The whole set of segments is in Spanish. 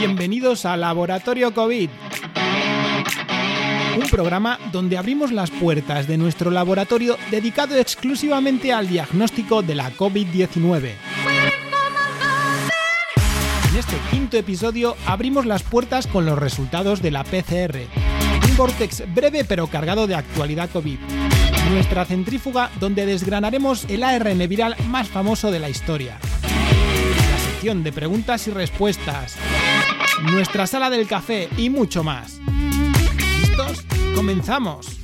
Bienvenidos a Laboratorio COVID. Un programa donde abrimos las puertas de nuestro laboratorio dedicado exclusivamente al diagnóstico de la COVID-19. En este quinto episodio abrimos las puertas con los resultados de la PCR. Un vortex breve pero cargado de actualidad COVID. Nuestra centrífuga donde desgranaremos el ARN viral más famoso de la historia. La sección de preguntas y respuestas. Nuestra sala del café y mucho más. ¿Listos? ¡Comenzamos!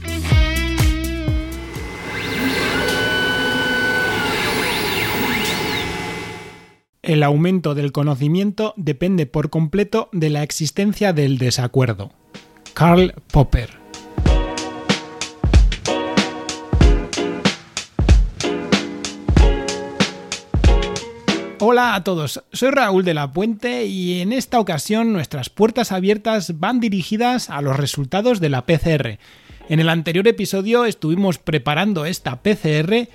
El aumento del conocimiento depende por completo de la existencia del desacuerdo. Karl Popper Hola a todos, soy Raúl de la Puente y en esta ocasión nuestras puertas abiertas van dirigidas a los resultados de la PCR. En el anterior episodio estuvimos preparando esta PCR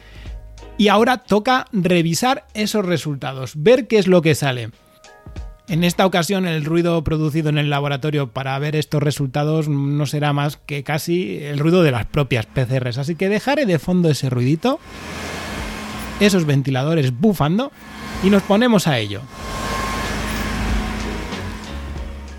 y ahora toca revisar esos resultados, ver qué es lo que sale. En esta ocasión el ruido producido en el laboratorio para ver estos resultados no será más que casi el ruido de las propias PCRs, así que dejaré de fondo ese ruidito, esos ventiladores bufando y nos ponemos a ello.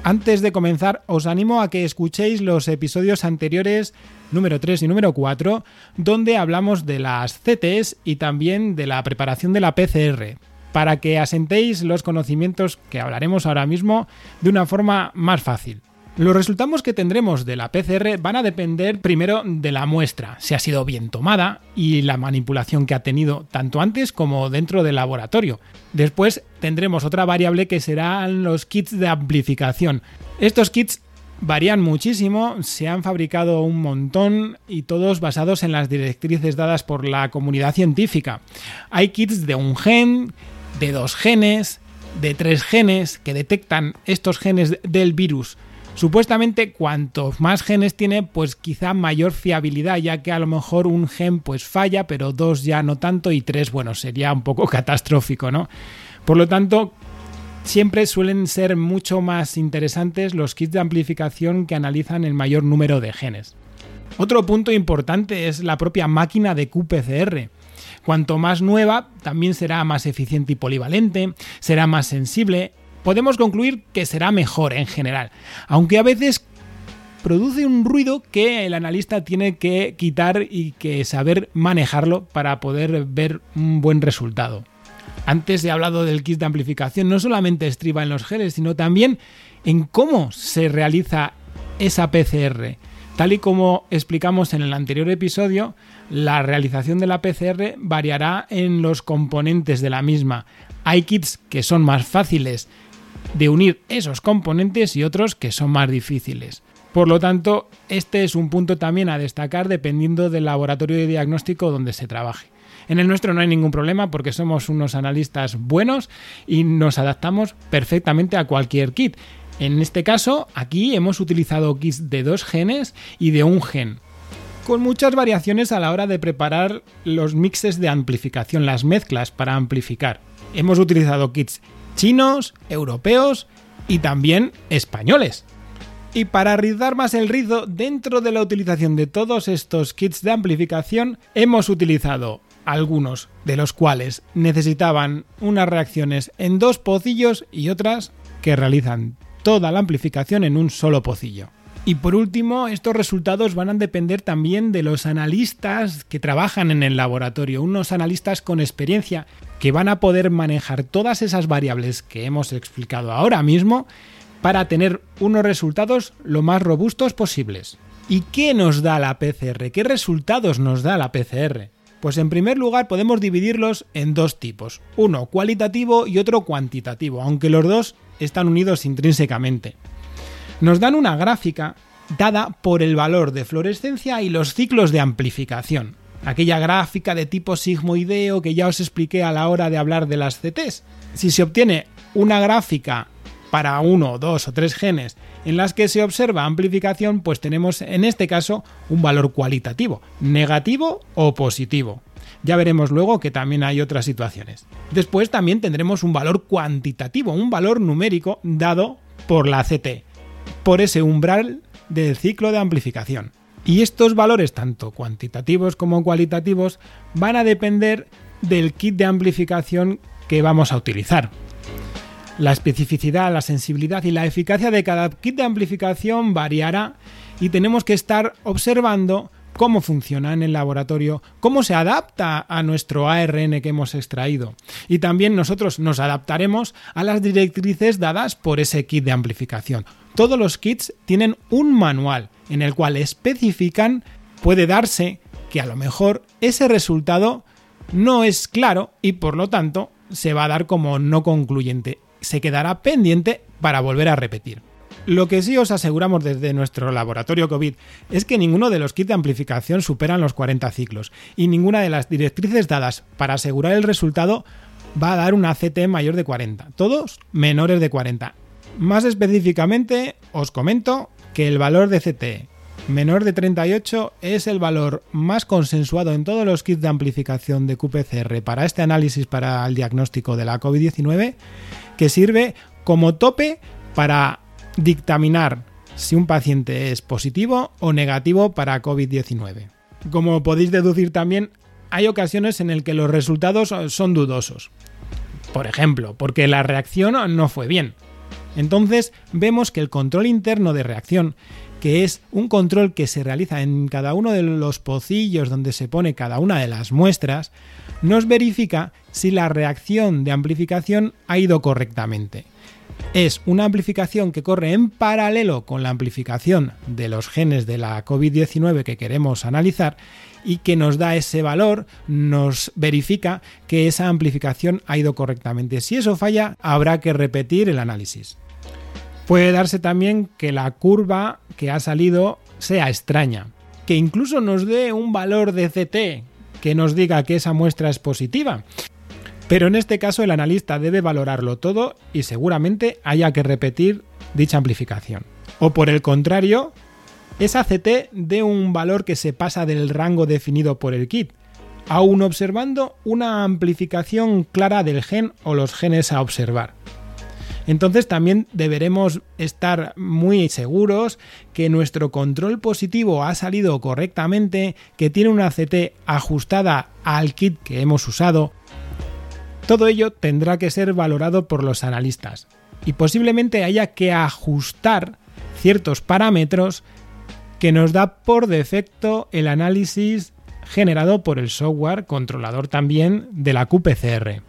Antes de comenzar, os animo a que escuchéis los episodios anteriores número 3 y número 4, donde hablamos de las CTs y también de la preparación de la PCR, para que asentéis los conocimientos que hablaremos ahora mismo de una forma más fácil. Los resultados que tendremos de la PCR van a depender primero de la muestra, si ha sido bien tomada y la manipulación que ha tenido tanto antes como dentro del laboratorio. Después tendremos otra variable que serán los kits de amplificación. Estos kits varían muchísimo, se han fabricado un montón y todos basados en las directrices dadas por la comunidad científica. Hay kits de un gen, de dos genes, de tres genes que detectan estos genes del virus Supuestamente cuantos más genes tiene, pues quizá mayor fiabilidad, ya que a lo mejor un gen pues falla, pero dos ya no tanto y tres, bueno, sería un poco catastrófico, ¿no? Por lo tanto, siempre suelen ser mucho más interesantes los kits de amplificación que analizan el mayor número de genes. Otro punto importante es la propia máquina de QPCR. Cuanto más nueva, también será más eficiente y polivalente, será más sensible podemos concluir que será mejor en general, aunque a veces produce un ruido que el analista tiene que quitar y que saber manejarlo para poder ver un buen resultado. Antes he hablado del kit de amplificación, no solamente estriba en los geles, sino también en cómo se realiza esa PCR. Tal y como explicamos en el anterior episodio, la realización de la PCR variará en los componentes de la misma. Hay kits que son más fáciles de unir esos componentes y otros que son más difíciles. Por lo tanto, este es un punto también a destacar dependiendo del laboratorio de diagnóstico donde se trabaje. En el nuestro no hay ningún problema porque somos unos analistas buenos y nos adaptamos perfectamente a cualquier kit. En este caso, aquí hemos utilizado kits de dos genes y de un gen, con muchas variaciones a la hora de preparar los mixes de amplificación, las mezclas para amplificar. Hemos utilizado kits chinos, europeos y también españoles. Y para rizar más el rizo, dentro de la utilización de todos estos kits de amplificación, hemos utilizado algunos de los cuales necesitaban unas reacciones en dos pocillos y otras que realizan toda la amplificación en un solo pocillo. Y por último, estos resultados van a depender también de los analistas que trabajan en el laboratorio, unos analistas con experiencia que van a poder manejar todas esas variables que hemos explicado ahora mismo para tener unos resultados lo más robustos posibles. ¿Y qué nos da la PCR? ¿Qué resultados nos da la PCR? Pues en primer lugar podemos dividirlos en dos tipos, uno cualitativo y otro cuantitativo, aunque los dos están unidos intrínsecamente nos dan una gráfica dada por el valor de fluorescencia y los ciclos de amplificación. Aquella gráfica de tipo sigmoideo que ya os expliqué a la hora de hablar de las CTs. Si se obtiene una gráfica para uno, dos o tres genes en las que se observa amplificación, pues tenemos en este caso un valor cualitativo, negativo o positivo. Ya veremos luego que también hay otras situaciones. Después también tendremos un valor cuantitativo, un valor numérico dado por la CT, por ese umbral del ciclo de amplificación. Y estos valores, tanto cuantitativos como cualitativos, van a depender del kit de amplificación que vamos a utilizar. La especificidad, la sensibilidad y la eficacia de cada kit de amplificación variará y tenemos que estar observando cómo funciona en el laboratorio, cómo se adapta a nuestro ARN que hemos extraído. Y también nosotros nos adaptaremos a las directrices dadas por ese kit de amplificación. Todos los kits tienen un manual en el cual especifican, puede darse que a lo mejor ese resultado no es claro y por lo tanto se va a dar como no concluyente. Se quedará pendiente para volver a repetir. Lo que sí os aseguramos desde nuestro laboratorio COVID es que ninguno de los kits de amplificación superan los 40 ciclos y ninguna de las directrices dadas para asegurar el resultado va a dar una CT mayor de 40, todos menores de 40. Más específicamente os comento que el valor de CT menor de 38 es el valor más consensuado en todos los kits de amplificación de QPCR para este análisis para el diagnóstico de la COVID-19 que sirve como tope para dictaminar si un paciente es positivo o negativo para COVID-19. Como podéis deducir también, hay ocasiones en las que los resultados son dudosos. Por ejemplo, porque la reacción no fue bien. Entonces vemos que el control interno de reacción, que es un control que se realiza en cada uno de los pocillos donde se pone cada una de las muestras, nos verifica si la reacción de amplificación ha ido correctamente es una amplificación que corre en paralelo con la amplificación de los genes de la COVID-19 que queremos analizar y que nos da ese valor, nos verifica que esa amplificación ha ido correctamente. Si eso falla, habrá que repetir el análisis. Puede darse también que la curva que ha salido sea extraña, que incluso nos dé un valor de CT que nos diga que esa muestra es positiva. Pero en este caso el analista debe valorarlo todo y seguramente haya que repetir dicha amplificación. O por el contrario, esa CT dé un valor que se pasa del rango definido por el kit, aun observando una amplificación clara del gen o los genes a observar. Entonces también deberemos estar muy seguros que nuestro control positivo ha salido correctamente, que tiene una CT ajustada al kit que hemos usado todo ello tendrá que ser valorado por los analistas y posiblemente haya que ajustar ciertos parámetros que nos da por defecto el análisis generado por el software controlador también de la QPCR.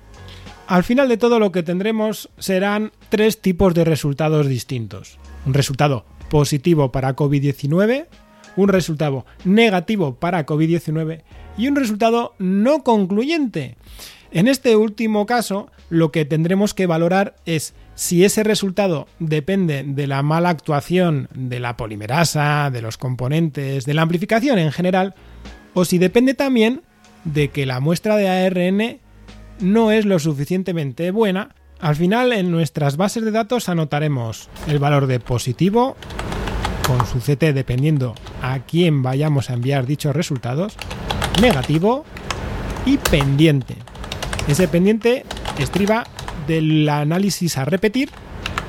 Al final de todo lo que tendremos serán tres tipos de resultados distintos. Un resultado positivo para COVID-19, un resultado negativo para COVID-19 y un resultado no concluyente. En este último caso, lo que tendremos que valorar es si ese resultado depende de la mala actuación de la polimerasa, de los componentes, de la amplificación en general, o si depende también de que la muestra de ARN no es lo suficientemente buena. Al final, en nuestras bases de datos anotaremos el valor de positivo, con su CT dependiendo a quién vayamos a enviar dichos resultados, negativo y pendiente. Ese pendiente estriba del análisis a repetir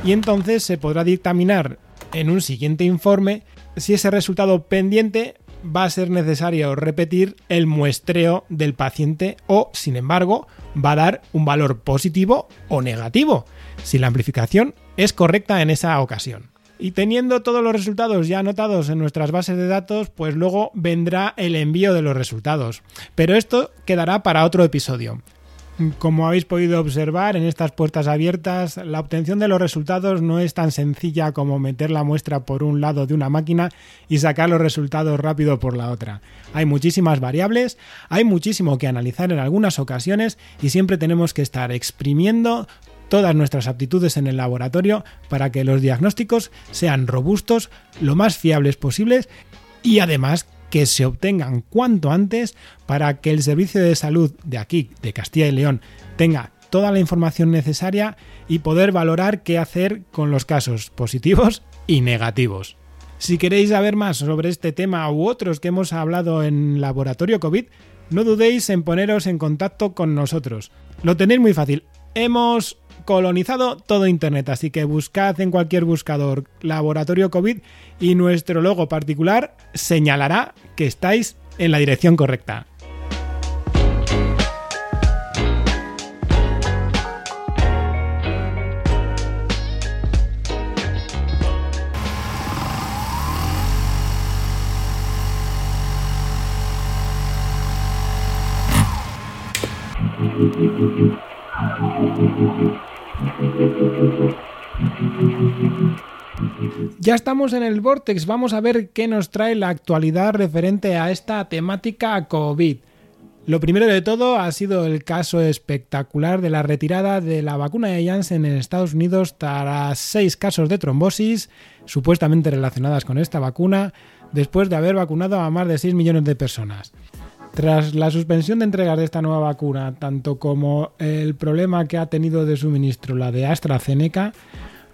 y entonces se podrá dictaminar en un siguiente informe si ese resultado pendiente va a ser necesario repetir el muestreo del paciente o, sin embargo, va a dar un valor positivo o negativo, si la amplificación es correcta en esa ocasión. Y teniendo todos los resultados ya anotados en nuestras bases de datos, pues luego vendrá el envío de los resultados. Pero esto quedará para otro episodio. Como habéis podido observar en estas puertas abiertas, la obtención de los resultados no es tan sencilla como meter la muestra por un lado de una máquina y sacar los resultados rápido por la otra. Hay muchísimas variables, hay muchísimo que analizar en algunas ocasiones y siempre tenemos que estar exprimiendo todas nuestras aptitudes en el laboratorio para que los diagnósticos sean robustos, lo más fiables posibles y además que se obtengan cuanto antes para que el servicio de salud de aquí, de Castilla y León, tenga toda la información necesaria y poder valorar qué hacer con los casos positivos y negativos. Si queréis saber más sobre este tema u otros que hemos hablado en Laboratorio COVID, no dudéis en poneros en contacto con nosotros. Lo tenéis muy fácil. Hemos colonizado todo Internet, así que buscad en cualquier buscador laboratorio COVID y nuestro logo particular señalará que estáis en la dirección correcta. Ya estamos en el Vortex, vamos a ver qué nos trae la actualidad referente a esta temática COVID. Lo primero de todo ha sido el caso espectacular de la retirada de la vacuna de Janssen en Estados Unidos tras seis casos de trombosis supuestamente relacionadas con esta vacuna, después de haber vacunado a más de 6 millones de personas. Tras la suspensión de entregas de esta nueva vacuna, tanto como el problema que ha tenido de suministro la de AstraZeneca,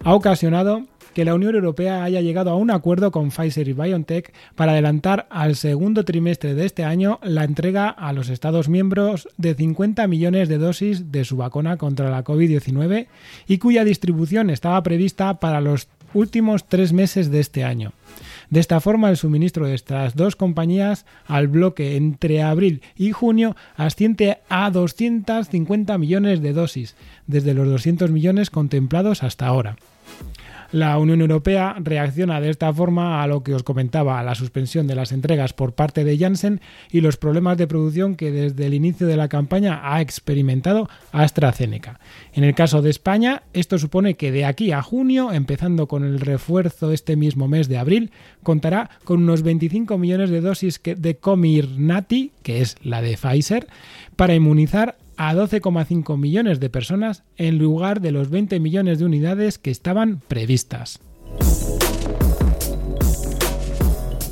ha ocasionado que la Unión Europea haya llegado a un acuerdo con Pfizer y BioNTech para adelantar al segundo trimestre de este año la entrega a los Estados miembros de 50 millones de dosis de su vacuna contra la COVID-19 y cuya distribución estaba prevista para los últimos tres meses de este año. De esta forma, el suministro de estas dos compañías al bloque entre abril y junio asciende a 250 millones de dosis, desde los 200 millones contemplados hasta ahora. La Unión Europea reacciona de esta forma a lo que os comentaba, a la suspensión de las entregas por parte de Janssen y los problemas de producción que desde el inicio de la campaña ha experimentado AstraZeneca. En el caso de España, esto supone que de aquí a junio, empezando con el refuerzo este mismo mes de abril, contará con unos 25 millones de dosis de Comirnaty, que es la de Pfizer, para inmunizar a 12,5 millones de personas en lugar de los 20 millones de unidades que estaban previstas.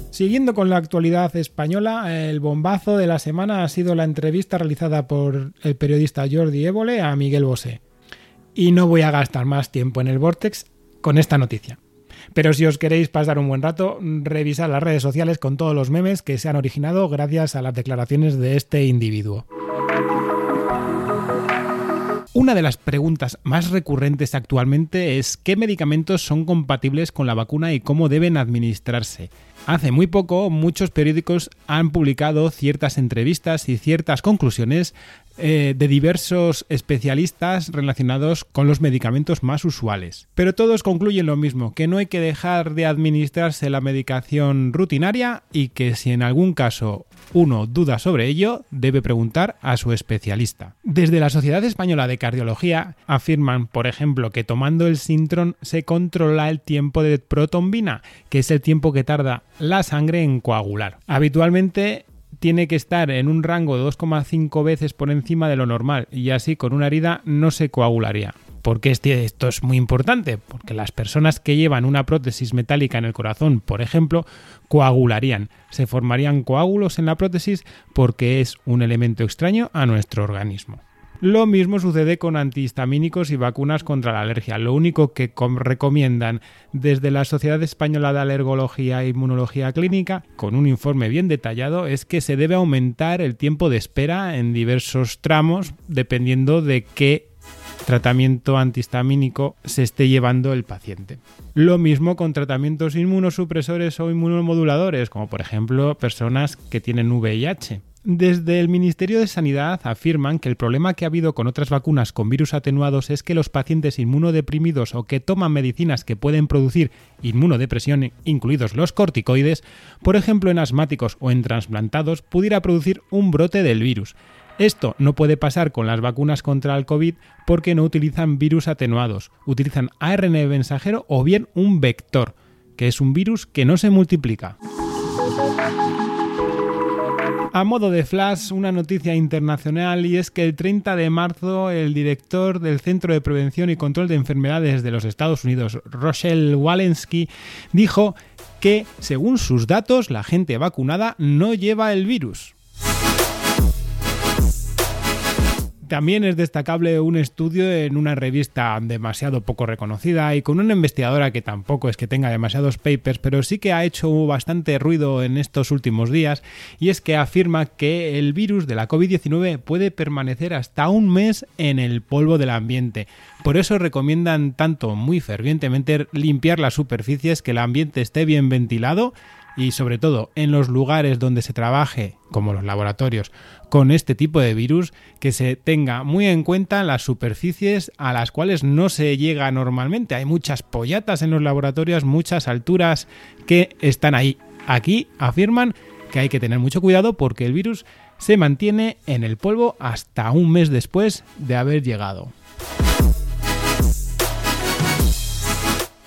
Siguiendo con la actualidad española, el bombazo de la semana ha sido la entrevista realizada por el periodista Jordi Évole a Miguel Bosé. Y no voy a gastar más tiempo en el Vortex con esta noticia. Pero si os queréis pasar un buen rato, revisad las redes sociales con todos los memes que se han originado gracias a las declaraciones de este individuo. Una de las preguntas más recurrentes actualmente es qué medicamentos son compatibles con la vacuna y cómo deben administrarse. Hace muy poco muchos periódicos han publicado ciertas entrevistas y ciertas conclusiones eh, de diversos especialistas relacionados con los medicamentos más usuales. Pero todos concluyen lo mismo, que no hay que dejar de administrarse la medicación rutinaria y que si en algún caso uno duda sobre ello, debe preguntar a su especialista. Desde la Sociedad Española de Cardiología afirman, por ejemplo, que tomando el Sintron se controla el tiempo de protombina, que es el tiempo que tarda la sangre en coagular. Habitualmente tiene que estar en un rango de 2,5 veces por encima de lo normal y así con una herida no se coagularía. ¿Por qué esto es muy importante? Porque las personas que llevan una prótesis metálica en el corazón, por ejemplo, coagularían. Se formarían coágulos en la prótesis porque es un elemento extraño a nuestro organismo. Lo mismo sucede con antihistamínicos y vacunas contra la alergia. Lo único que recomiendan desde la Sociedad Española de Alergología e Inmunología Clínica, con un informe bien detallado, es que se debe aumentar el tiempo de espera en diversos tramos dependiendo de qué tratamiento antihistamínico se esté llevando el paciente. Lo mismo con tratamientos inmunosupresores o inmunomoduladores, como por ejemplo personas que tienen VIH. Desde el Ministerio de Sanidad afirman que el problema que ha habido con otras vacunas con virus atenuados es que los pacientes inmunodeprimidos o que toman medicinas que pueden producir inmunodepresión, incluidos los corticoides, por ejemplo en asmáticos o en trasplantados, pudiera producir un brote del virus. Esto no puede pasar con las vacunas contra el COVID porque no utilizan virus atenuados, utilizan ARN mensajero o bien un vector, que es un virus que no se multiplica. A modo de flash, una noticia internacional y es que el 30 de marzo el director del Centro de Prevención y Control de Enfermedades de los Estados Unidos, Rochelle Walensky, dijo que, según sus datos, la gente vacunada no lleva el virus. También es destacable un estudio en una revista demasiado poco reconocida y con una investigadora que tampoco es que tenga demasiados papers, pero sí que ha hecho bastante ruido en estos últimos días, y es que afirma que el virus de la COVID-19 puede permanecer hasta un mes en el polvo del ambiente. Por eso recomiendan tanto muy fervientemente limpiar las superficies, que el ambiente esté bien ventilado y sobre todo en los lugares donde se trabaje, como los laboratorios, con este tipo de virus, que se tenga muy en cuenta las superficies a las cuales no se llega normalmente. Hay muchas pollatas en los laboratorios, muchas alturas que están ahí. Aquí afirman que hay que tener mucho cuidado porque el virus se mantiene en el polvo hasta un mes después de haber llegado.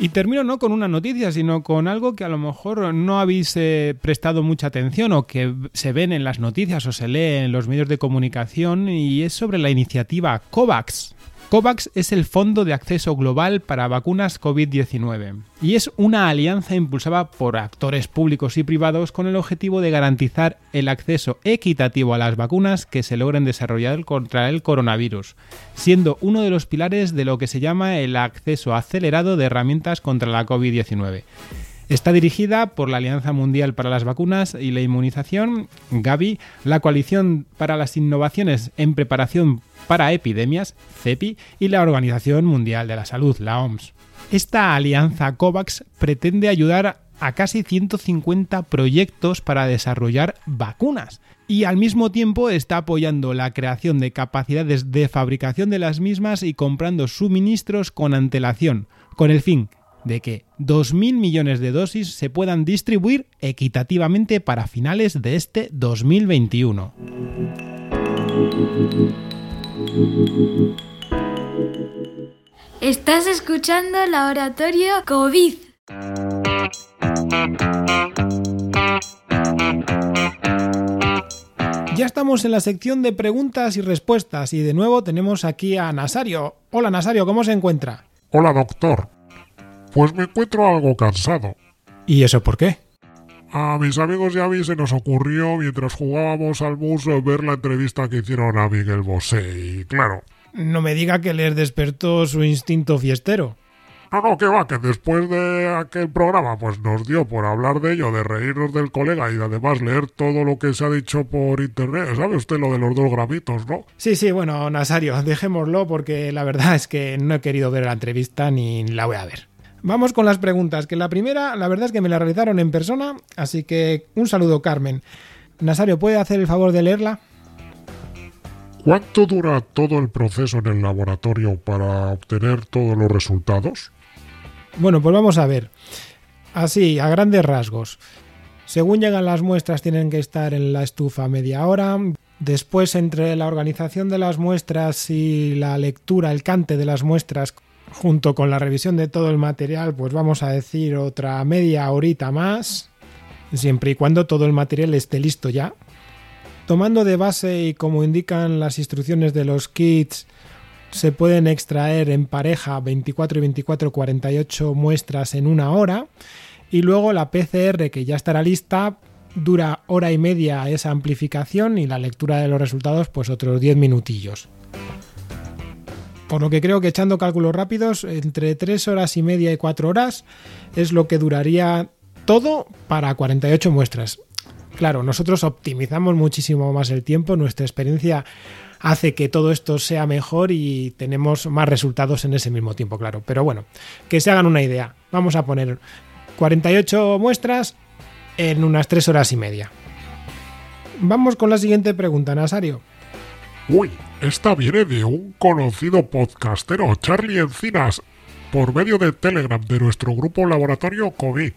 Y termino no con una noticia, sino con algo que a lo mejor no habéis eh, prestado mucha atención o que se ven en las noticias o se lee en los medios de comunicación y es sobre la iniciativa COVAX. COVAX es el Fondo de Acceso Global para Vacunas COVID-19 y es una alianza impulsada por actores públicos y privados con el objetivo de garantizar el acceso equitativo a las vacunas que se logren desarrollar contra el coronavirus, siendo uno de los pilares de lo que se llama el acceso acelerado de herramientas contra la COVID-19. Está dirigida por la Alianza Mundial para las Vacunas y la Inmunización, Gavi, la Coalición para las Innovaciones en Preparación para Epidemias, CEPI, y la Organización Mundial de la Salud, la OMS. Esta alianza COVAX pretende ayudar a casi 150 proyectos para desarrollar vacunas y al mismo tiempo está apoyando la creación de capacidades de fabricación de las mismas y comprando suministros con antelación, con el fin de que 2.000 millones de dosis se puedan distribuir equitativamente para finales de este 2021. Estás escuchando Laboratorio COVID. Ya estamos en la sección de preguntas y respuestas y de nuevo tenemos aquí a Nasario. Hola Nasario, ¿cómo se encuentra? Hola doctor. Pues me encuentro algo cansado. ¿Y eso por qué? A mis amigos y a mí se nos ocurrió mientras jugábamos al bus ver la entrevista que hicieron a Miguel Bosé y claro. No me diga que les despertó su instinto fiestero. No, no, que va, que después de aquel programa pues nos dio por hablar de ello, de reírnos del colega y además leer todo lo que se ha dicho por internet. ¿Sabe usted lo de los dos gramitos, no? Sí, sí, bueno, Nasario, dejémoslo porque la verdad es que no he querido ver la entrevista ni la voy a ver. Vamos con las preguntas, que la primera, la verdad es que me la realizaron en persona, así que un saludo, Carmen. Nasario, ¿puede hacer el favor de leerla? ¿Cuánto dura todo el proceso en el laboratorio para obtener todos los resultados? Bueno, pues vamos a ver. Así, a grandes rasgos. Según llegan las muestras tienen que estar en la estufa media hora. Después, entre la organización de las muestras y la lectura, el cante de las muestras, junto con la revisión de todo el material, pues vamos a decir otra media horita más, siempre y cuando todo el material esté listo ya. Tomando de base y como indican las instrucciones de los kits, se pueden extraer en pareja 24 y 24 48 muestras en una hora y luego la PCR que ya estará lista dura hora y media esa amplificación y la lectura de los resultados pues otros 10 minutillos. Por lo que creo que echando cálculos rápidos, entre 3 horas y media y 4 horas es lo que duraría todo para 48 muestras. Claro, nosotros optimizamos muchísimo más el tiempo, nuestra experiencia hace que todo esto sea mejor y tenemos más resultados en ese mismo tiempo, claro. Pero bueno, que se hagan una idea. Vamos a poner 48 muestras en unas 3 horas y media. Vamos con la siguiente pregunta, Nasario. Uy, esta viene de un conocido podcastero, Charlie Encinas, por medio de Telegram de nuestro grupo Laboratorio COVID.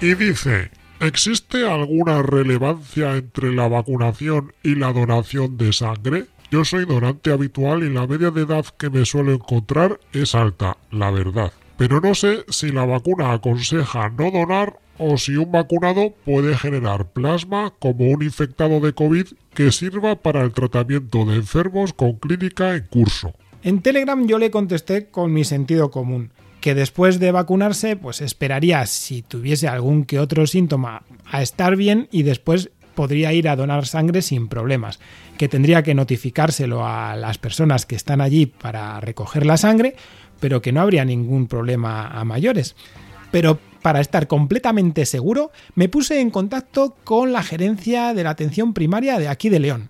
Y dice, ¿existe alguna relevancia entre la vacunación y la donación de sangre? Yo soy donante habitual y la media de edad que me suelo encontrar es alta, la verdad. Pero no sé si la vacuna aconseja no donar o si un vacunado puede generar plasma como un infectado de COVID que sirva para el tratamiento de enfermos con clínica en curso. En Telegram yo le contesté con mi sentido común, que después de vacunarse pues esperaría si tuviese algún que otro síntoma a estar bien y después podría ir a donar sangre sin problemas, que tendría que notificárselo a las personas que están allí para recoger la sangre, pero que no habría ningún problema a mayores. Pero para estar completamente seguro, me puse en contacto con la gerencia de la atención primaria de aquí de León.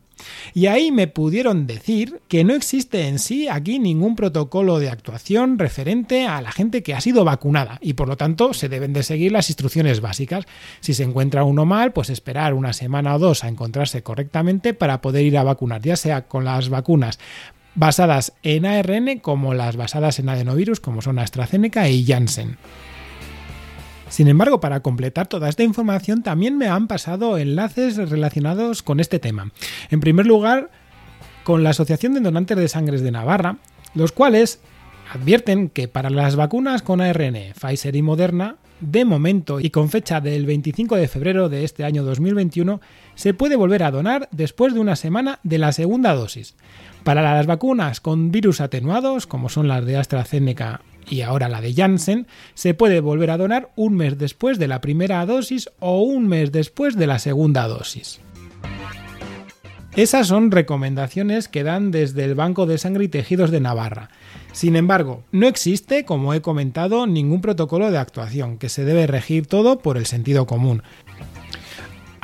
Y ahí me pudieron decir que no existe en sí aquí ningún protocolo de actuación referente a la gente que ha sido vacunada y por lo tanto se deben de seguir las instrucciones básicas. Si se encuentra uno mal, pues esperar una semana o dos a encontrarse correctamente para poder ir a vacunar, ya sea con las vacunas basadas en ARN como las basadas en adenovirus como son AstraZeneca y Janssen. Sin embargo, para completar toda esta información también me han pasado enlaces relacionados con este tema. En primer lugar, con la Asociación de Donantes de Sangres de Navarra, los cuales advierten que para las vacunas con ARN, Pfizer y Moderna, de momento y con fecha del 25 de febrero de este año 2021, se puede volver a donar después de una semana de la segunda dosis. Para las vacunas con virus atenuados, como son las de AstraZeneca y ahora la de Janssen, se puede volver a donar un mes después de la primera dosis o un mes después de la segunda dosis. Esas son recomendaciones que dan desde el Banco de Sangre y Tejidos de Navarra. Sin embargo, no existe, como he comentado, ningún protocolo de actuación, que se debe regir todo por el sentido común.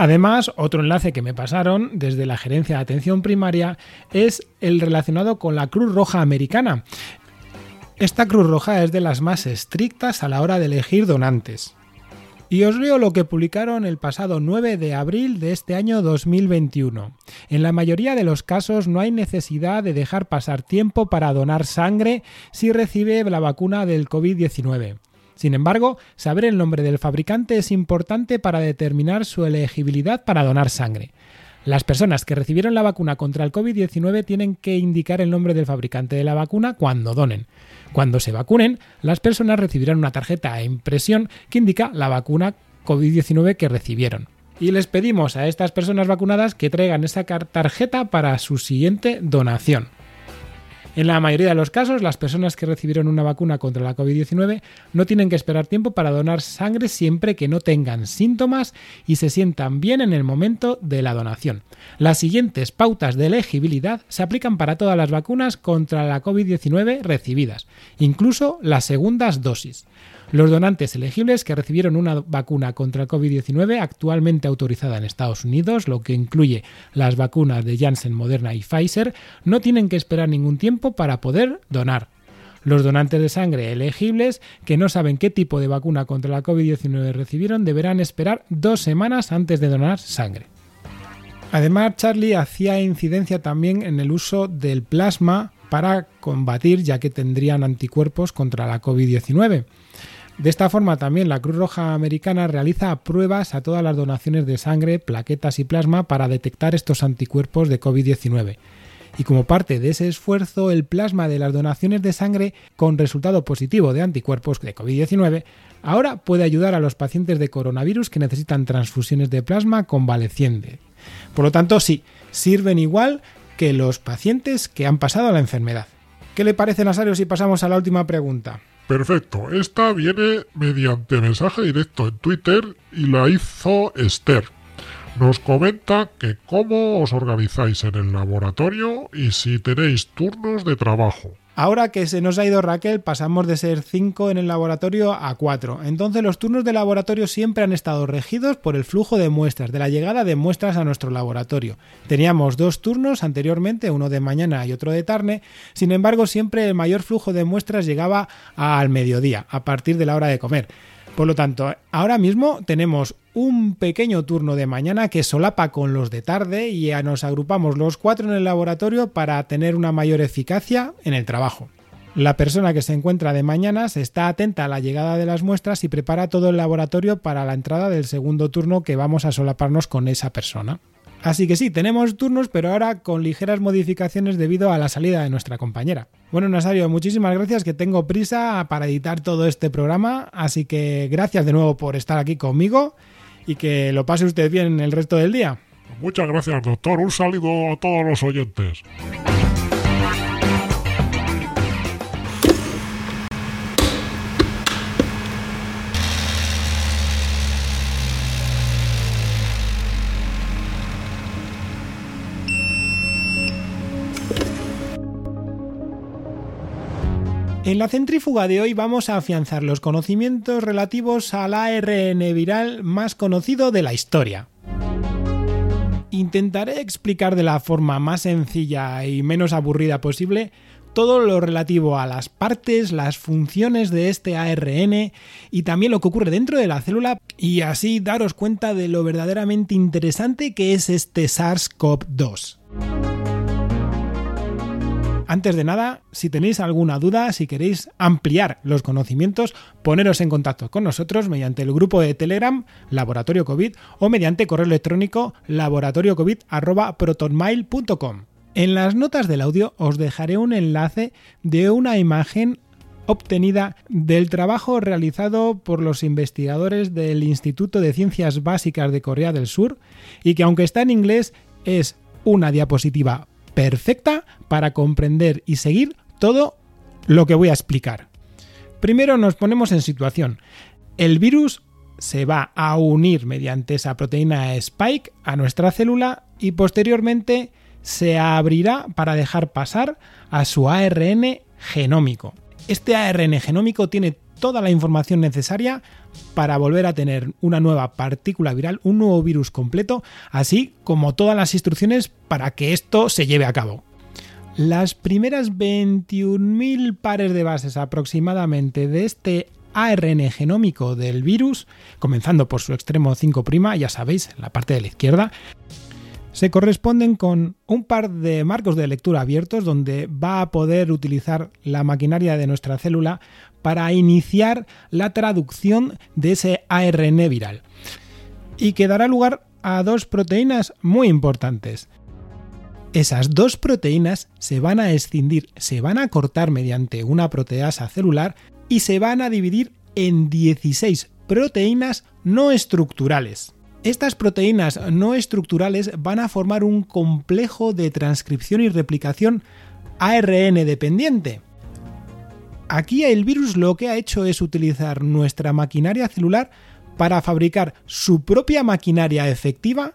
Además, otro enlace que me pasaron desde la Gerencia de Atención Primaria es el relacionado con la Cruz Roja Americana, esta Cruz Roja es de las más estrictas a la hora de elegir donantes. Y os leo lo que publicaron el pasado 9 de abril de este año 2021. En la mayoría de los casos no hay necesidad de dejar pasar tiempo para donar sangre si recibe la vacuna del COVID-19. Sin embargo, saber el nombre del fabricante es importante para determinar su elegibilidad para donar sangre. Las personas que recibieron la vacuna contra el COVID-19 tienen que indicar el nombre del fabricante de la vacuna cuando donen. Cuando se vacunen, las personas recibirán una tarjeta a impresión que indica la vacuna COVID-19 que recibieron. Y les pedimos a estas personas vacunadas que traigan esa tarjeta para su siguiente donación. En la mayoría de los casos, las personas que recibieron una vacuna contra la COVID-19 no tienen que esperar tiempo para donar sangre siempre que no tengan síntomas y se sientan bien en el momento de la donación. Las siguientes pautas de elegibilidad se aplican para todas las vacunas contra la COVID-19 recibidas, incluso las segundas dosis. Los donantes elegibles que recibieron una vacuna contra el COVID-19 actualmente autorizada en Estados Unidos, lo que incluye las vacunas de Janssen, Moderna y Pfizer, no tienen que esperar ningún tiempo para poder donar. Los donantes de sangre elegibles que no saben qué tipo de vacuna contra la COVID-19 recibieron deberán esperar dos semanas antes de donar sangre. Además, Charlie hacía incidencia también en el uso del plasma para combatir ya que tendrían anticuerpos contra la COVID-19. De esta forma también la Cruz Roja Americana realiza pruebas a todas las donaciones de sangre, plaquetas y plasma para detectar estos anticuerpos de COVID-19. Y como parte de ese esfuerzo, el plasma de las donaciones de sangre con resultado positivo de anticuerpos de COVID-19 ahora puede ayudar a los pacientes de coronavirus que necesitan transfusiones de plasma convaleciente. Por lo tanto, sí, sirven igual que los pacientes que han pasado la enfermedad. ¿Qué le parece, Nasario, si pasamos a la última pregunta? Perfecto, esta viene mediante mensaje directo en Twitter y la hizo Esther. Nos comenta que cómo os organizáis en el laboratorio y si tenéis turnos de trabajo. Ahora que se nos ha ido Raquel, pasamos de ser 5 en el laboratorio a 4. Entonces los turnos de laboratorio siempre han estado regidos por el flujo de muestras, de la llegada de muestras a nuestro laboratorio. Teníamos dos turnos anteriormente, uno de mañana y otro de tarde, sin embargo siempre el mayor flujo de muestras llegaba al mediodía, a partir de la hora de comer. Por lo tanto, ahora mismo tenemos un pequeño turno de mañana que solapa con los de tarde y ya nos agrupamos los cuatro en el laboratorio para tener una mayor eficacia en el trabajo. La persona que se encuentra de mañanas está atenta a la llegada de las muestras y prepara todo el laboratorio para la entrada del segundo turno que vamos a solaparnos con esa persona. Así que sí, tenemos turnos, pero ahora con ligeras modificaciones debido a la salida de nuestra compañera. Bueno, Nasario, muchísimas gracias, que tengo prisa para editar todo este programa, así que gracias de nuevo por estar aquí conmigo y que lo pase usted bien el resto del día. Muchas gracias, doctor. Un saludo a todos los oyentes. En la centrífuga de hoy vamos a afianzar los conocimientos relativos al ARN viral más conocido de la historia. Intentaré explicar de la forma más sencilla y menos aburrida posible todo lo relativo a las partes, las funciones de este ARN y también lo que ocurre dentro de la célula y así daros cuenta de lo verdaderamente interesante que es este SARS-CoV-2. Antes de nada, si tenéis alguna duda, si queréis ampliar los conocimientos, poneros en contacto con nosotros mediante el grupo de Telegram Laboratorio COVID o mediante correo electrónico laboratoriocovid@protonmail.com. En las notas del audio os dejaré un enlace de una imagen obtenida del trabajo realizado por los investigadores del Instituto de Ciencias Básicas de Corea del Sur y que aunque está en inglés es una diapositiva perfecta para comprender y seguir todo lo que voy a explicar. Primero nos ponemos en situación. El virus se va a unir mediante esa proteína Spike a nuestra célula y posteriormente se abrirá para dejar pasar a su ARN genómico. Este ARN genómico tiene toda la información necesaria para volver a tener una nueva partícula viral, un nuevo virus completo, así como todas las instrucciones para que esto se lleve a cabo. Las primeras 21.000 pares de bases aproximadamente de este ARN genómico del virus, comenzando por su extremo 5', ya sabéis, en la parte de la izquierda, se corresponden con un par de marcos de lectura abiertos donde va a poder utilizar la maquinaria de nuestra célula para iniciar la traducción de ese ARN viral y que dará lugar a dos proteínas muy importantes. Esas dos proteínas se van a escindir, se van a cortar mediante una proteasa celular y se van a dividir en 16 proteínas no estructurales. Estas proteínas no estructurales van a formar un complejo de transcripción y replicación ARN dependiente. Aquí el virus lo que ha hecho es utilizar nuestra maquinaria celular para fabricar su propia maquinaria efectiva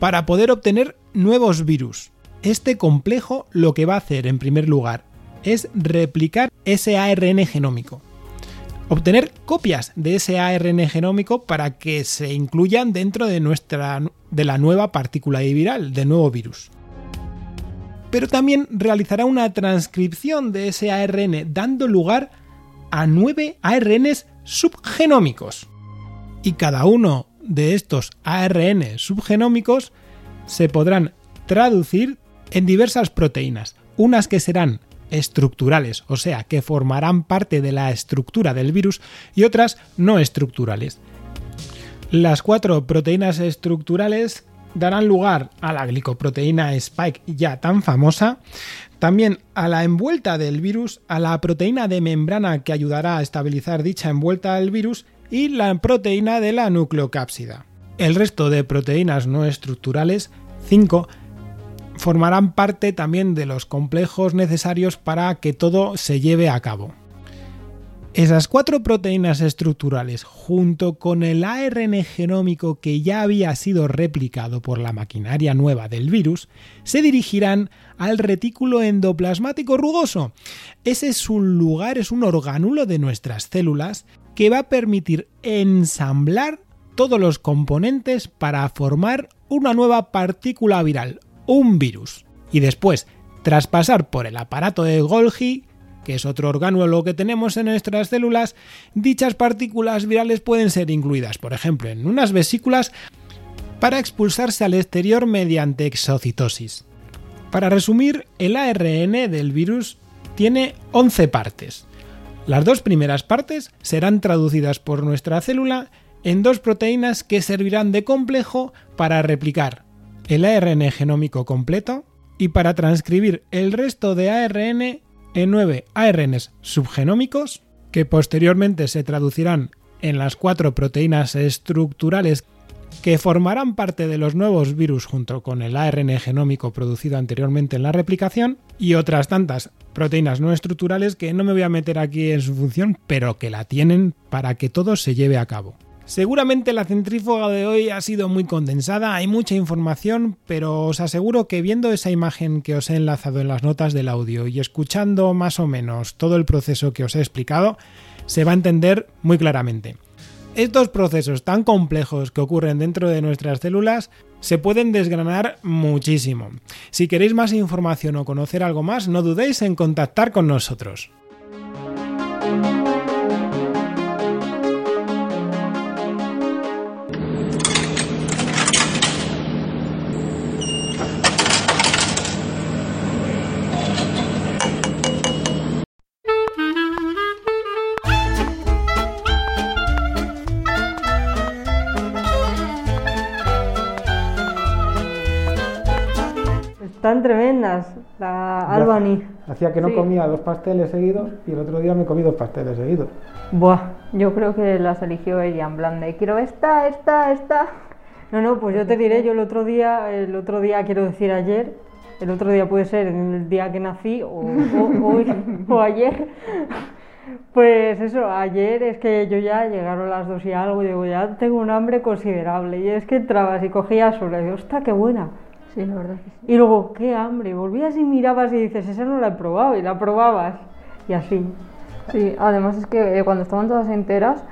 para poder obtener nuevos virus. Este complejo lo que va a hacer en primer lugar es replicar ese ARN genómico obtener copias de ese ARN genómico para que se incluyan dentro de nuestra de la nueva partícula viral, del nuevo virus. Pero también realizará una transcripción de ese ARN dando lugar a nueve ARNs subgenómicos. Y cada uno de estos ARN subgenómicos se podrán traducir en diversas proteínas, unas que serán estructurales, o sea, que formarán parte de la estructura del virus, y otras no estructurales. Las cuatro proteínas estructurales darán lugar a la glicoproteína Spike ya tan famosa, también a la envuelta del virus, a la proteína de membrana que ayudará a estabilizar dicha envuelta del virus y la proteína de la nucleocápsida. El resto de proteínas no estructurales, 5, formarán parte también de los complejos necesarios para que todo se lleve a cabo. Esas cuatro proteínas estructurales, junto con el ARN genómico que ya había sido replicado por la maquinaria nueva del virus, se dirigirán al retículo endoplasmático rugoso. Ese es un lugar, es un orgánulo de nuestras células que va a permitir ensamblar todos los componentes para formar una nueva partícula viral, un virus. Y después, tras pasar por el aparato de Golgi, que es otro orgánulo que tenemos en nuestras células, dichas partículas virales pueden ser incluidas, por ejemplo, en unas vesículas para expulsarse al exterior mediante exocitosis. Para resumir, el ARN del virus tiene 11 partes. Las dos primeras partes serán traducidas por nuestra célula en dos proteínas que servirán de complejo para replicar el ARN genómico completo y para transcribir el resto de ARN en nueve ARNs subgenómicos que posteriormente se traducirán en las cuatro proteínas estructurales que formarán parte de los nuevos virus junto con el ARN genómico producido anteriormente en la replicación y otras tantas proteínas no estructurales que no me voy a meter aquí en su función, pero que la tienen para que todo se lleve a cabo. Seguramente la centrífuga de hoy ha sido muy condensada, hay mucha información, pero os aseguro que viendo esa imagen que os he enlazado en las notas del audio y escuchando más o menos todo el proceso que os he explicado, se va a entender muy claramente. Estos procesos tan complejos que ocurren dentro de nuestras células se pueden desgranar muchísimo. Si queréis más información o conocer algo más, no dudéis en contactar con nosotros. Están tremendas, la Albany. Hacía que no Sí. comía dos pasteles seguidos y el otro día me comí dos pasteles seguidos. Buah, yo creo que las eligió ella en plan de quiero esta, esta, esta. No, no, pues yo te diré, yo el otro día, el otro día quiero decir ayer, el otro día puede ser el día que nací o, o- hoy o ayer. Pues eso, ayer es que yo ya llegaron las dos y algo, y digo, ya tengo un hambre considerable. Y es que entrabas y cogías sola y digo, ¡ostras, qué buena! Sí, la verdad que sí. Y luego, qué hambre, volvías y mirabas y dices, esa no la he probado, y la probabas. Y así. Sí, además es que eh, cuando estaban todas enteras,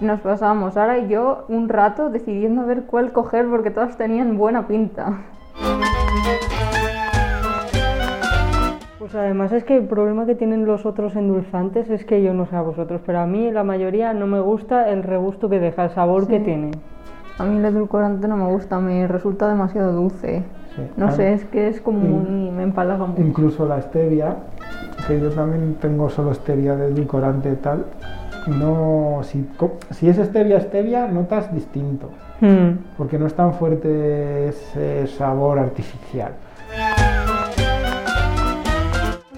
nos pasábamos Sara y yo un rato decidiendo a ver cuál coger porque todas tenían buena pinta. Pues además es que el problema que tienen los otros endulzantes es que yo no sé a vosotros, pero a mí la mayoría no me gusta el regusto que deja, el sabor que Sí. tiene. A mí el edulcorante no me gusta, me resulta demasiado dulce. Sí. No Ah, sé, es que es como muy... me empalaga mucho. Incluso la stevia, que yo también tengo solo stevia de edulcorante y tal. No, si, si es stevia, stevia, notas distinto, Hmm. porque no es tan fuerte ese sabor artificial.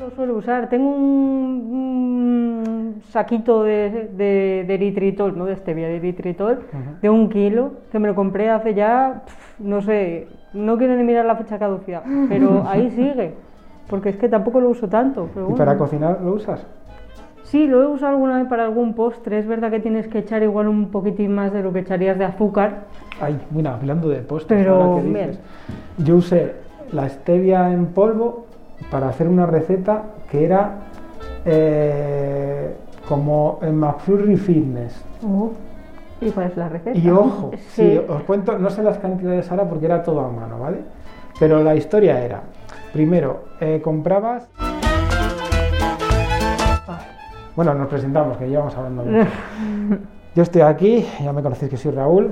Lo suelo usar. Tengo un, un saquito de, de, de eritritol, no de stevia, de eritritol, de un kilo, que me lo compré hace ya, pf, no sé, no quiero ni mirar la fecha caducidad, pero ahí sigue. Porque es que tampoco lo uso tanto. Pero ¿Y para cocinar lo usas? Sí, lo he usado alguna vez para algún postre. Es verdad que tienes que echar igual un poquitín más de lo que echarías de azúcar. Ay, mira, hablando de postres, Pero, ahora que dices, yo usé la stevia en polvo para hacer una receta que era eh, como en McFlurry Fitness. ¿Y cuál es la receta? Y ojo, Sí. sí, os cuento, no sé las cantidades ahora porque era todo a mano, ¿vale? Pero la historia era, primero, eh, comprabas... Bueno, nos presentamos, que llevamos hablando mucho. Yo estoy aquí, ya me conocéis que soy Raúl.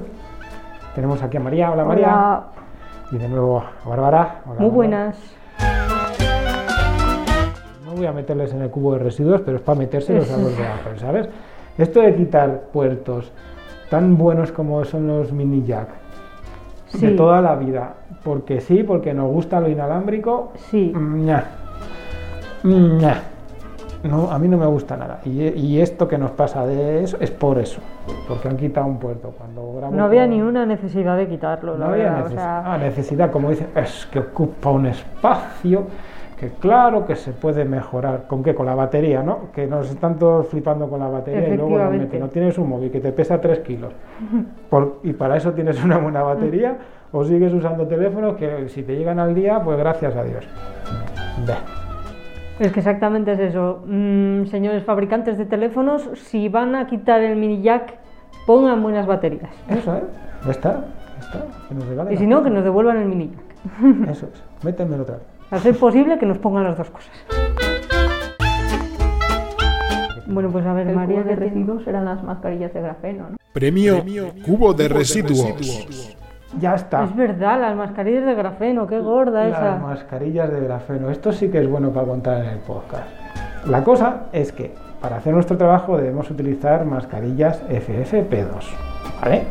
Tenemos aquí a María, hola María. Hola. Y de nuevo a Bárbara. Hola, Muy buenas. No voy a meterles en el cubo de residuos, pero es para metérselos a los de Apple, ¿sabes? Esto de quitar puertos tan buenos como son los mini jack de toda la vida, porque sí, porque nos gusta lo inalámbrico, Sí. ña. ña. No, a mí no me gusta nada. Y, y esto que nos pasa de eso es por eso, porque han quitado un puerto. Cuando grabo No había con- ni una necesidad de quitarlo, la no había verdad. o neces- sea, ah, necesidad, como dicen, es que ocupa un espacio que claro que se puede mejorar. ¿Con qué? Con la batería, ¿no? Que nos están todos flipando con la batería y luego meten. No tienes un móvil que te pesa 3 kilos por- y para eso tienes una buena batería o sigues usando teléfonos que si te llegan al día, pues gracias a Dios. Es que exactamente es eso. Mm, señores fabricantes de teléfonos, si van a quitar el mini jack, pongan buenas baterías. Eso, ¿eh? Ya está. Ya está. Que nos regalen Y si no, que nos devuelvan el mini jack. Eso es. Métemelo otra vez. A ser posible que nos pongan las dos cosas. Bueno, pues a ver, El María, cubo de residuos eran las mascarillas de grafeno, ¿no? Premio Cubo de Residuos. Ya está. Es verdad, las mascarillas de grafeno, qué gorda Las esa. mascarillas de grafeno. Esto sí que es bueno para contar en el podcast. La cosa es que para hacer nuestro trabajo debemos utilizar mascarillas FFP2. ¿Vale?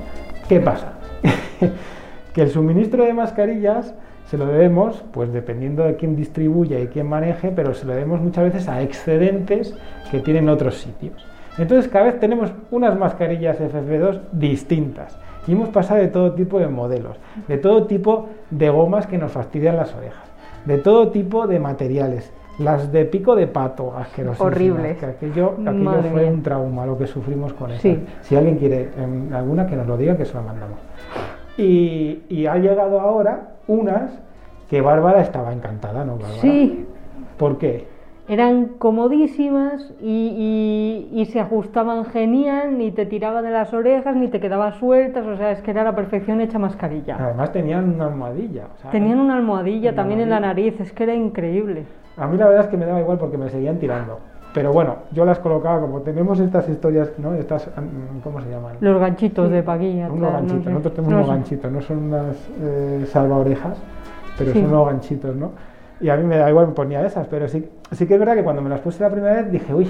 ¿Qué pasa? que el suministro de mascarillas se lo debemos, pues dependiendo de quién distribuya y quién maneje, pero se lo debemos muchas veces a excedentes que tienen otros sitios. Entonces cada vez tenemos unas mascarillas FFP2 distintas y hemos pasado de todo tipo de modelos, de todo tipo de gomas que nos fastidian las orejas, de todo tipo de materiales, Las de pico de pato, asquerosísimas, Horribles. que aquello, aquello fue mía. un trauma lo que sufrimos con eso. Sí. Si alguien quiere em, alguna, que nos lo diga, que se la mandamos. Y, y ha llegado ahora unas que Bárbara estaba encantada, ¿no, Bárbara? Sí, ¿Por qué? eran comodísimas y, y- y se ajustaban genial, ni te tiraban de las orejas, ni te quedaban sueltas, o sea, es que era la perfección hecha mascarilla. Además tenían una almohadilla. o sea, Tenían una almohadilla Una también en la almohadilla. nariz, es que era increíble. A mí la verdad es que me daba igual porque me seguían tirando. Pero bueno, yo las colocaba como tenemos estas historias, ¿no? Estas, mm, ¿cómo se llaman? Los ganchitos de paquilla. unos no ganchitos, sé. nosotros tenemos No unos sé. ganchitos, no son unas eh, salvaorejas, pero Sí. son unos ganchitos, ¿no? Y a mí me da igual, me ponía esas, pero sí, sí que es verdad que cuando me las puse la primera vez dije, uy,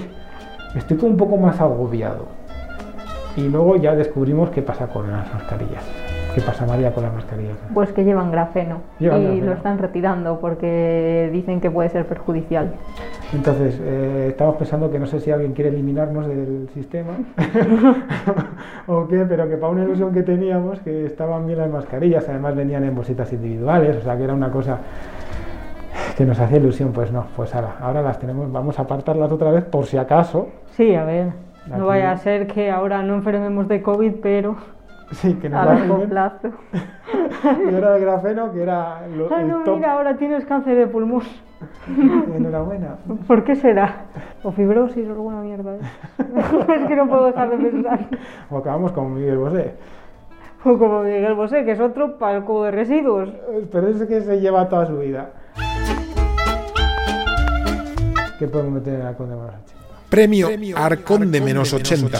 estoy como un poco más agobiado. Y luego ya descubrimos qué pasa con las mascarillas. ¿Qué pasa, María, con las mascarillas? Pues que llevan grafeno Llevan y grafeno. lo están retirando porque dicen que puede ser perjudicial. Entonces, eh, estamos pensando que no sé si alguien quiere eliminarnos del sistema o qué, pero que para una ilusión que teníamos, que estaban bien las mascarillas, además venían en bolsitas individuales, o sea que era una cosa que nos hacía ilusión, pues no, pues ahora, ahora las tenemos, vamos a apartarlas otra vez por si acaso, Sí, a ver. Aquí- No vaya a ser que ahora no enfermemos de COVID, pero. sí, que nos A la largo plazo. Y era el grafeno, que era lo, Ah, el no, top. mira, ahora tienes cáncer de pulmón. Enhorabuena. ¿Por qué será? O fibrosis o alguna mierda. ¿eh? es que no puedo dejar de pensar. O acabamos con Miguel Bosé. O como Miguel Bosé, que es otro palco de residuos. Pero es que se lleva toda su vida. ¿Qué podemos meter en el halcón de menos 80? Premio Arcón de menos 80.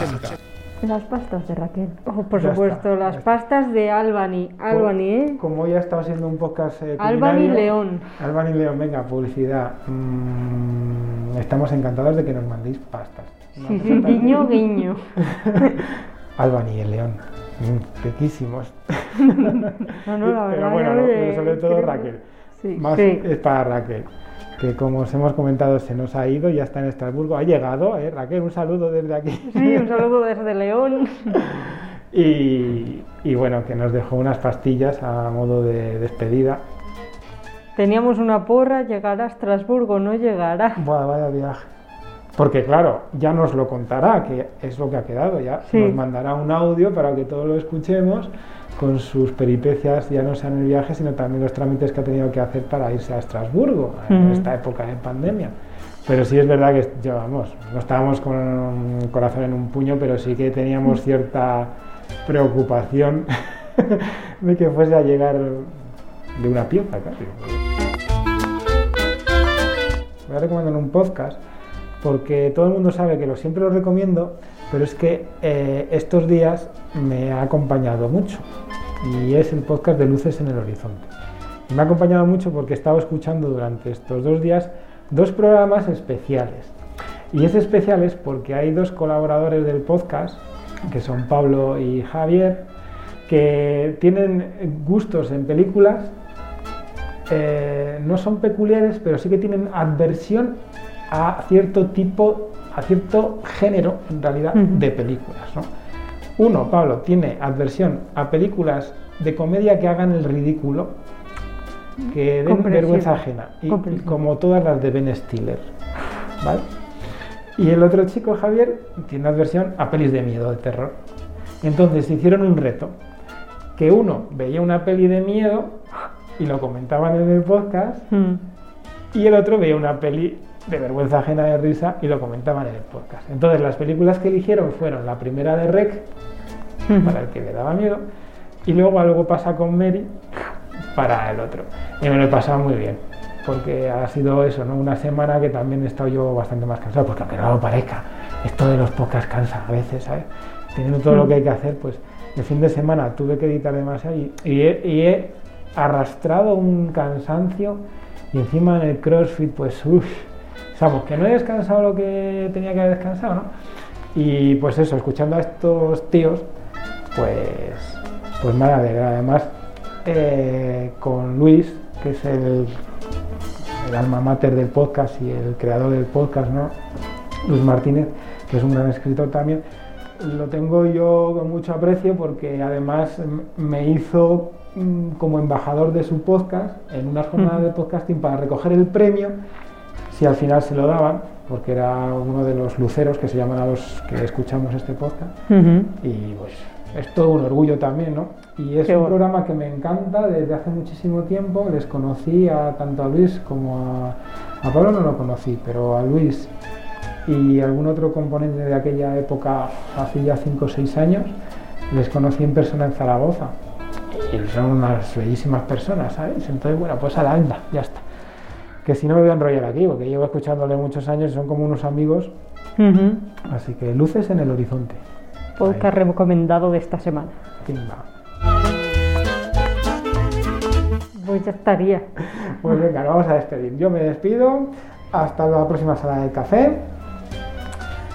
Las pastas de Raquel. Oh, por Ya supuesto, está, ya las está. pastas de Albany. Albany, ¿eh? Como hoy ha estado siendo un podcast eh, Albany León. Albany León, venga, publicidad. Mm, estamos encantados de que nos mandéis pastas. No Sí, sí, guiño, guiño. Albany el León. Mm, riquísimos. No, no, la verdad. Pero bueno, oye, pero sobre todo creo- Raquel. Sí. Más Sí. es para Raquel. Que como os hemos comentado, se nos ha ido, ya está en Estrasburgo. Ha llegado, ¿eh? Raquel, un saludo desde aquí. Sí, un saludo desde León. Y, y bueno, que nos dejó unas pastillas a modo de despedida. Teníamos una porra, llegará a Estrasburgo, no llegará. Buah, vaya viaje. Porque claro, ya nos lo contará, que es lo que ha quedado, ya Sí. nos mandará un audio para que todos lo escuchemos con sus peripecias, ya no sean el viaje, sino también los trámites que ha tenido que hacer para irse a Estrasburgo en esta época de pandemia. Pero sí es verdad que, ya vamos, no estábamos con un corazón en un puño, pero sí que teníamos cierta preocupación de que fuese a llegar de una pieza casi. Voy a recomendar un podcast porque todo el mundo sabe que lo siempre lo recomiendo, pero es que eh, estos días me ha acompañado mucho y es el podcast de Luces en el Horizonte. Y me ha acompañado mucho porque he estado escuchando durante estos dos días dos programas especiales. Y es especiales porque hay dos colaboradores del podcast, que son Pablo y Javier, que tienen gustos en películas eh, no son peculiares, pero sí que tienen adversión a cierto tipo, a cierto género, en realidad, de películas. ¿no? Uno, Pablo, tiene adversión a películas de comedia que hagan el ridículo, que den vergüenza ajena, y, como todas las de Ben Stiller. ¿vale? Y el otro chico, Javier, tiene adversión a pelis de miedo, de terror. Entonces hicieron un reto, que uno veía una peli de miedo y lo comentaban en el podcast, Mm. y el otro veía una peli de vergüenza ajena de risa y lo comentaban en el podcast. Entonces las películas que eligieron fueron la primera de Rec, para el que le daba miedo, y luego algo pasa con Mary para el otro. Y me lo he pasado muy bien, porque ha sido eso, ¿no? Una semana que también he estado yo bastante más cansado, porque aunque no lo parezca, esto de los podcasts cansa a veces, ¿sabes? Teniendo todo lo que hay que hacer, pues el fin de semana tuve que editar demasiado y, y he, y he arrastrado un cansancio y encima en el CrossFit, pues uff, vamos, que no he descansado lo que tenía que haber descansado, ¿no? Y pues eso, escuchando a estos tíos, pues, pues me alegra. Además, eh, con Luis, que es el, el alma mater del podcast y el creador del podcast, ¿no? Luis Martínez, que es un gran escritor también, lo tengo yo con mucho aprecio porque además me hizo mm, como embajador de su podcast en unas jornadas de podcasting para recoger el premio si al final se lo daban, porque era uno de los luceros que se llaman a los que escuchamos este podcast. Y pues es todo un orgullo también, ¿no? Y es Qué un bueno. programa que me encanta desde hace muchísimo tiempo. Les conocí a, tanto a Luis como a, a Pablo, no lo conocí, pero a Luis y algún otro componente de aquella época, hace ya 5 o 6 años, les conocí en persona en Zaragoza. Y son unas bellísimas personas, ¿sabes? Entonces, bueno, pues a la anda, ya está. Que si no me voy a enrollar aquí, porque llevo escuchándole muchos años y son como unos amigos. Así que luces en el horizonte. Podcast recomendado de esta semana. Pimba. Pues ya estaría. Pues venga, nos vamos a despedir. Yo me despido. Hasta la próxima sala del café.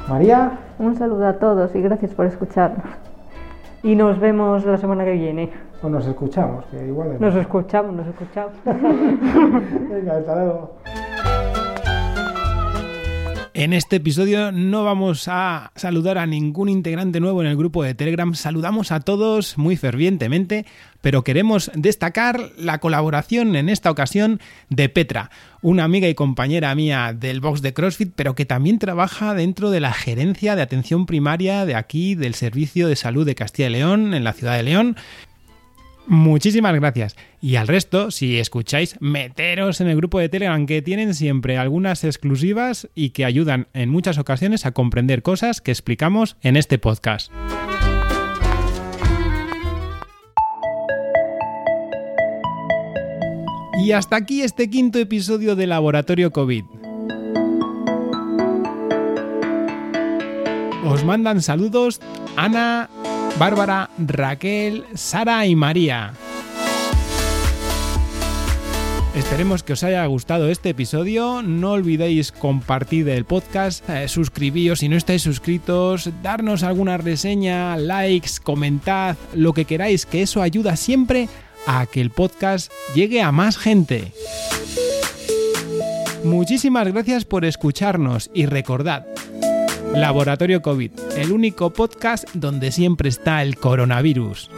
María, Un saludo a todos y gracias por escucharnos. Y nos vemos la semana que viene. o nos escuchamos, que igual Nos escuchamos, nos escuchamos. Venga, hasta luego. En este episodio no vamos a saludar a ningún integrante nuevo en el grupo de Telegram, saludamos a todos muy fervientemente, pero queremos destacar la colaboración en esta ocasión de Petra, una amiga y compañera mía del box de CrossFit, pero que también trabaja dentro de la gerencia de atención primaria de aquí, del Servicio de Salud de Castilla y León, en la ciudad de León. Muchísimas gracias. Y al resto, si escucháis, meteros en el grupo de Telegram que tienen siempre algunas exclusivas y que ayudan en muchas ocasiones a comprender cosas que explicamos en este podcast. Y hasta aquí este quinto episodio de Laboratorio COVID. Os mandan saludos Ana, Bárbara, Raquel, Sara y María. Esperemos que os haya gustado este episodio. No olvidéis compartir el podcast, eh, si no estáis suscritos, darnos alguna reseña, likes, comentad, lo que queráis, que eso ayuda siempre a que el podcast llegue a más gente. Muchísimas gracias por escucharnos y recordad, Laboratorio COVID, el único podcast donde siempre está el coronavirus.